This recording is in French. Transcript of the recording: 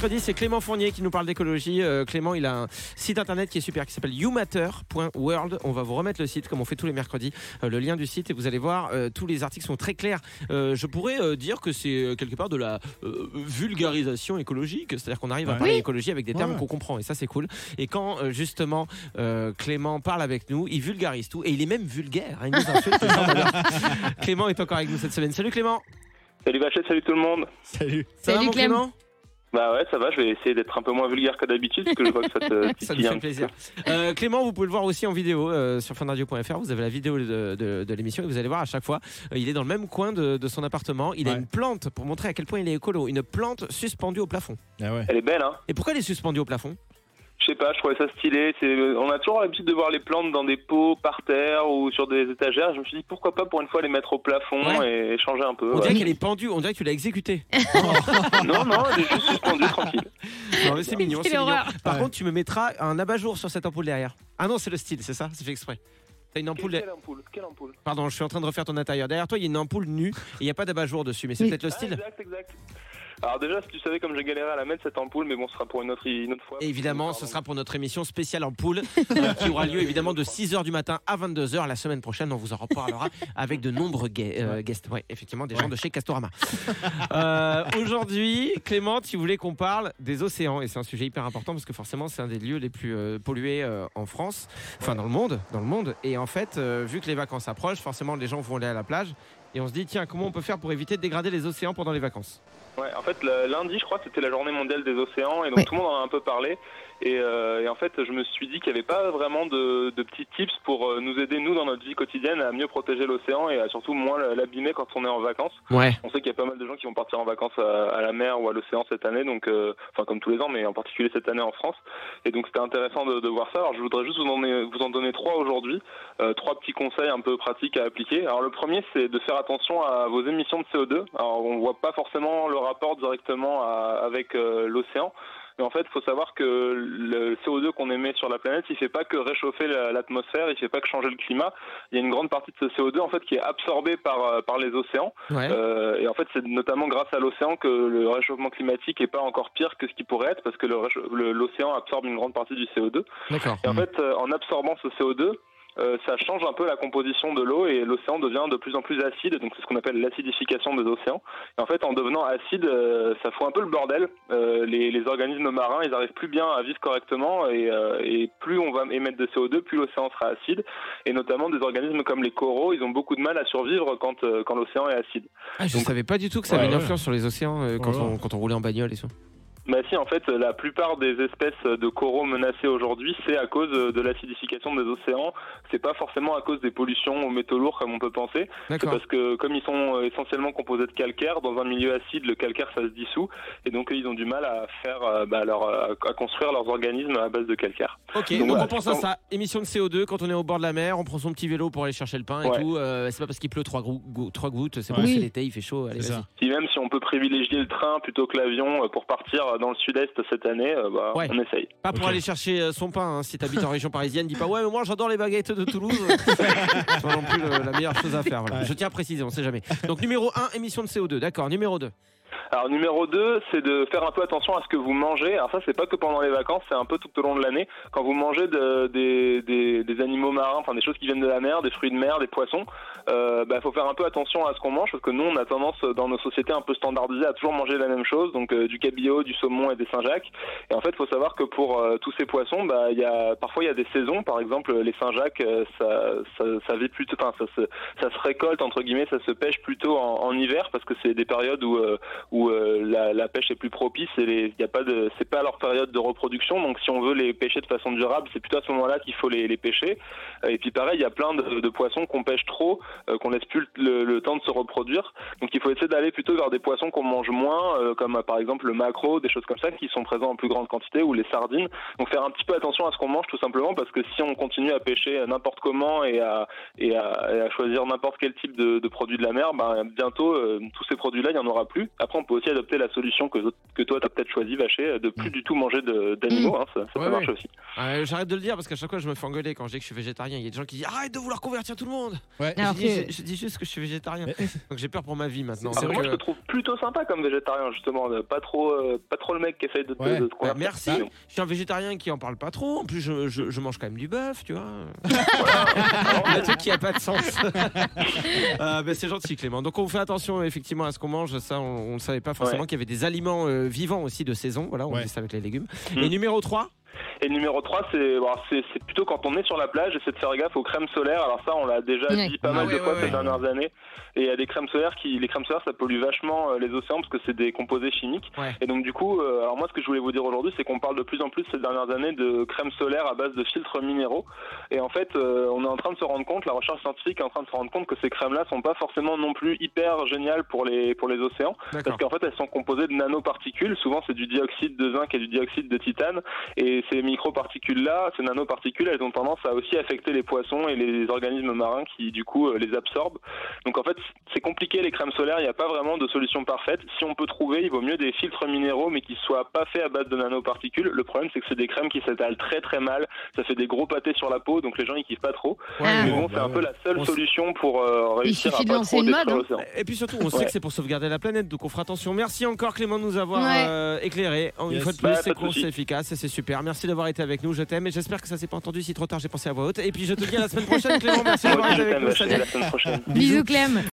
mercredi, c'est Clément Fournier qui nous parle d'écologie. Euh, Clément, il a un site internet qui est super, qui s'appelle youmatter.world. On va vous remettre le site comme on fait tous les mercredis, euh, le lien du site et vous allez voir, euh, tous les articles sont très clairs. Euh, je pourrais euh, dire que c'est quelque part de la euh, vulgarisation écologique, c'est-à-dire qu'on arrive à Ouais. parler Oui. écologie avec des termes Ouais. qu'on comprend et ça c'est cool. Et quand euh, justement euh, Clément parle avec nous, il vulgarise tout et il est même vulgaire. hein, il nous insulte. Clément est encore avec nous cette semaine. Salut Clément. Salut Vachette, salut tout le monde. Salut. Salut. Clément? Bah ouais, ça va, je vais essayer d'être un peu moins vulgaire que d'habitude parce que je vois que ça te Ça un fait petit plaisir. Euh, Clément, vous pouvez le voir aussi en vidéo euh, sur fanradio.fr. Vous avez la vidéo de, de- de l'émission et vous allez voir à chaque fois, euh, il est dans le même coin de, de son appartement. Il a une plante pour montrer à quel point il est écolo. Une plante suspendue au plafond. Ah ouais. Elle est belle, hein Et pourquoi elle est suspendue au plafond? Sais pas, je trouvais ça stylé. C'est, on a toujours l'habitude de voir les plantes dans des pots par terre ou sur des étagères. Je me suis dit pourquoi pas pour une fois les mettre au plafond Ouais. et changer un peu. On ouais. dirait qu'elle est pendue. On dirait que tu l'as exécutée. Non, non, elle est juste suspendue, tranquille. Non, mais c'est mignon. Quelle c'est mignon. horreur. Par Ouais. contre, tu me mettras un abat-jour sur cette ampoule derrière. Ah non, c'est le style, c'est ça C'est fait exprès. T'as une ampoule. Quelle ampoule Quelle ampoule Pardon, je suis en train de refaire ton intérieur. Derrière toi, il y a une ampoule nue et il n'y a pas d'abat-jour dessus. Mais c'est Oui. peut-être le Ah, style. Exact, exact. Alors déjà, si tu savais comme j'ai galéré à la mettre cette ampoule, mais bon, ce sera pour une autre, une autre fois. Et évidemment, ce sera pour notre émission spéciale en poule euh, qui aura lieu évidemment de 6h du matin à 22h la semaine prochaine. On vous en reparlera avec de nombreux euh, guests. Ouais, effectivement, des gens de chez Castorama. Euh, Aujourd'hui, Clément, tu voulais qu'on parle des océans et c'est un sujet hyper important parce que forcément, c'est un des lieux les plus euh, pollués euh, en France, enfin dans le monde, dans le monde. Et en fait, euh, vu que les vacances approchent, forcément, les gens vont aller à la plage. Et on se dit, tiens, comment on peut faire pour éviter de dégrader les océans pendant les vacances Ouais, en fait, lundi, je crois, c'était la journée mondiale des océans, et donc tout le monde en a un peu parlé. Et, euh, et en fait, je me suis dit qu'il n'y avait pas vraiment de, de petits tips pour euh, nous aider, nous, dans notre vie quotidienne, à mieux protéger l'océan et à surtout moins l'abîmer quand on est en vacances. Ouais. On sait qu'il y a pas mal de gens qui vont partir en vacances à, à la mer ou à l'océan cette année, donc, euh, enfin, comme tous les ans, mais en particulier cette année en France. Et donc, c'était intéressant de, de voir ça. Alors, je voudrais juste vous en, vous en donner trois aujourd'hui, euh, trois petits conseils un peu pratiques à appliquer. Alors, le premier, c'est de faire attention à vos émissions de CO2. Alors, on voit pas forcément le rapport directement à- avec euh, l'océan. Mais en fait, il faut savoir que le CO2 qu'on émet sur la planète, il fait pas que réchauffer la- l'atmosphère, il fait pas que changer le climat. Il y a une grande partie de ce CO2 en fait qui est absorbé par euh, par les océans. Ouais. Euh, et en fait, c'est notamment grâce à l'océan que le réchauffement climatique est pas encore pire que ce qui pourrait être, parce que l'océan absorbe une grande partie du CO2. D'accord. Et en fait, en absorbant ce CO2, euh, ça change un peu la composition de l'eau et l'océan devient de plus en plus acide, donc c'est ce qu'on appelle l'acidification des océans. Et en fait, en devenant acide, euh, ça fout un peu le bordel. Euh, les, les organismes marins, ils arrivent plus bien à vivre correctement et, euh, et plus on va émettre de CO2, plus l'océan sera acide. Et notamment des organismes comme les coraux, ils ont beaucoup de mal à survivre quand, euh, quand l'océan est acide. Ah, je Donc- savais pas du tout que ça Ouais, avait une ouais. influence sur les océans euh, quand, Ouais. on, quand on roulait en bagnole et tout. Bah si, en fait, la plupart des espèces de coraux menacées aujourd'hui, c'est à cause de l'acidification des océans. C'est pas forcément à cause des pollutions aux métaux lourds comme on peut penser. C'est D'accord. parce que comme ils sont euh, essentiellement composés de calcaire, dans un milieu acide, le calcaire ça se dissout, et donc eux, ils ont du mal à faire, euh, bah, leur, euh, à construire leurs organismes à base de calcaire. Ok, Donc donc, voilà, on pense à ça. Émission de CO2 quand on est au bord de la mer, on prend son petit vélo pour aller chercher le pain et Ouais. tout. euh, c'est pas parce qu'il pleut trois, gouttes, c'est bon, Ouais. c'est l'été, il fait chaud. Allez, ça. Puis même si on peut privilégier le train plutôt que l'avion pour partir dans le sud-est cette année, euh, bah, Ouais. on essaye. Pas pour aller chercher euh, son pain. hein. Si t'habites en région parisienne, dis pas ouais, mais moi j'adore les baguettes de Toulouse. c'est pas non plus le- la meilleure chose à faire. voilà. Ouais. Je tiens à préciser, on sait jamais. Donc numéro 1, émission de CO2. D'accord. Numéro 2. Alors numéro 2, c'est de faire un peu attention à ce que vous mangez. Alors ça, c'est pas que pendant les vacances, c'est un peu tout au long de l'année. Quand vous mangez de- des, des- des animaux marins, enfin des choses qui viennent de la mer, des fruits de mer, des poissons, euh, bah, faut faire un peu attention à ce qu'on mange parce que nous, on a tendance dans nos sociétés un peu standardisées à toujours manger la même chose, donc euh, du cabillaud, du saumon et des Saint-Jacques. Et en fait, faut savoir que pour euh, tous ces poissons, bah, il y a parfois il y a des saisons. Par exemple, les Saint-Jacques, euh, ça, ça, ça vit plutôt, enfin ça se, ça se récolte entre guillemets, ça se pêche plutôt en, en hiver parce que c'est des périodes où euh, euh, la, la pêche est plus propice et les, y a pas de, c'est pas leur période de reproduction. Donc si on veut les pêcher de façon durable, c'est plutôt à ce moment-là qu'il faut les, les pêcher. Euh, Et puis pareil, il y a plein de, de poissons qu'on pêche trop, euh, qu'on laisse plus le, le temps de se reproduire. Donc il faut essayer d'aller plutôt vers des poissons qu'on mange moins, euh, comme euh, par exemple le maquereau, des choses comme ça qui sont présents en plus grande quantité, ou les sardines. Donc faire un petit peu attention à ce qu'on mange tout simplement parce que si on continue à pêcher n'importe comment et à, et à, et à choisir n'importe quel type de, de produit de la mer, ben, bientôt euh, tous ces produits-là, il n'y en aura plus. Après, on peut aussi adopter la solution que, que toi, tu as peut-être choisi, Vaché, de plus du tout manger d'animaux. hein, ça ça Ouais, ouais. aussi. Euh, J'arrête de le dire parce qu'à chaque fois je me fais engueuler quand je dis que je suis végétarien. Il y a des gens qui disent arrête de vouloir convertir tout le monde. Ouais. Je, dis, que- je- je dis juste que je suis végétarien. Donc j'ai peur pour ma vie maintenant. Ah, moi, je euh, te trouve plutôt sympa comme végétarien, justement. de Pas trop, euh, pas trop le mec qui essaye de te, Ouais. de te bah, convertir. merci. Sinon. Je suis un végétarien qui en parle pas trop. En plus, je, je- je mange quand même du bœuf, tu vois. un truc qui a pas de sens. Euh, c'est gentil, Clément. Donc, on fait attention effectivement à ce qu'on mange. Ça, on ne savait pas forcément Ouais. qu'il y avait des aliments euh, vivants aussi de saison. Voilà, on Ouais. dit ça avec les légumes. Mm. Et numéro 3 Et numéro 3, c'est bon, c'est plutôt quand on est sur la plage, c'est de faire gaffe aux crèmes solaires. Alors ça, on l'a déjà dit pas Ah mal ouais, de fois ces dernières années. Et il y a des crèmes solaires qui, les crèmes solaires, ça pollue vachement euh, les océans parce que c'est des composés chimiques. Ouais. Et donc du coup, euh, alors moi, ce que je voulais vous dire aujourd'hui, c'est qu'on parle de plus en plus ces dernières années de crèmes solaires à base de filtres minéraux. Et en fait, euh, on est en train de se rendre compte, la recherche scientifique est en train de se rendre compte que ces crèmes-là sont pas forcément non plus hyper géniales pour les pour les océans. Parce qu'en fait, elles sont composées de nanoparticules. Souvent, c'est du dioxyde de zinc et du dioxyde de titane. Et ces microparticules-là, ces nanoparticules, elles ont tendance à aussi affecter les poissons et les organismes marins qui, du coup, euh, les absorbent. Donc, en fait, c'est compliqué les crèmes solaires. Il n'y a pas vraiment de solution parfaite. Si on peut trouver, il vaut mieux des filtres minéraux, mais qui soient pas faits à base de nanoparticules. Le problème, c'est que c'est des crèmes qui s'étalent très très mal. Ça fait des gros pâtés sur la peau, donc les gens ils kiffent pas trop. Ouais. Mais bon, Bah c'est un ouais. peu la seule solution pour euh, réussir à pas trop hein. l'océan. Et puis surtout, on sait que c'est pour sauvegarder la planète, donc on fera attention. Merci encore Clément de nous avoir Ouais. euh, éclairé. Une Yes. fois de plus, Bah, c'est souci. c'est efficace et c'est super. Merci d'avoir été avec nous. Je t'aime et j'espère que ça s'est pas entendu. Si trop tard, j'ai pensé à voix haute. Et puis je te dis à la semaine prochaine, Clément. Merci d'avoir été avec nous. Bisous Clem.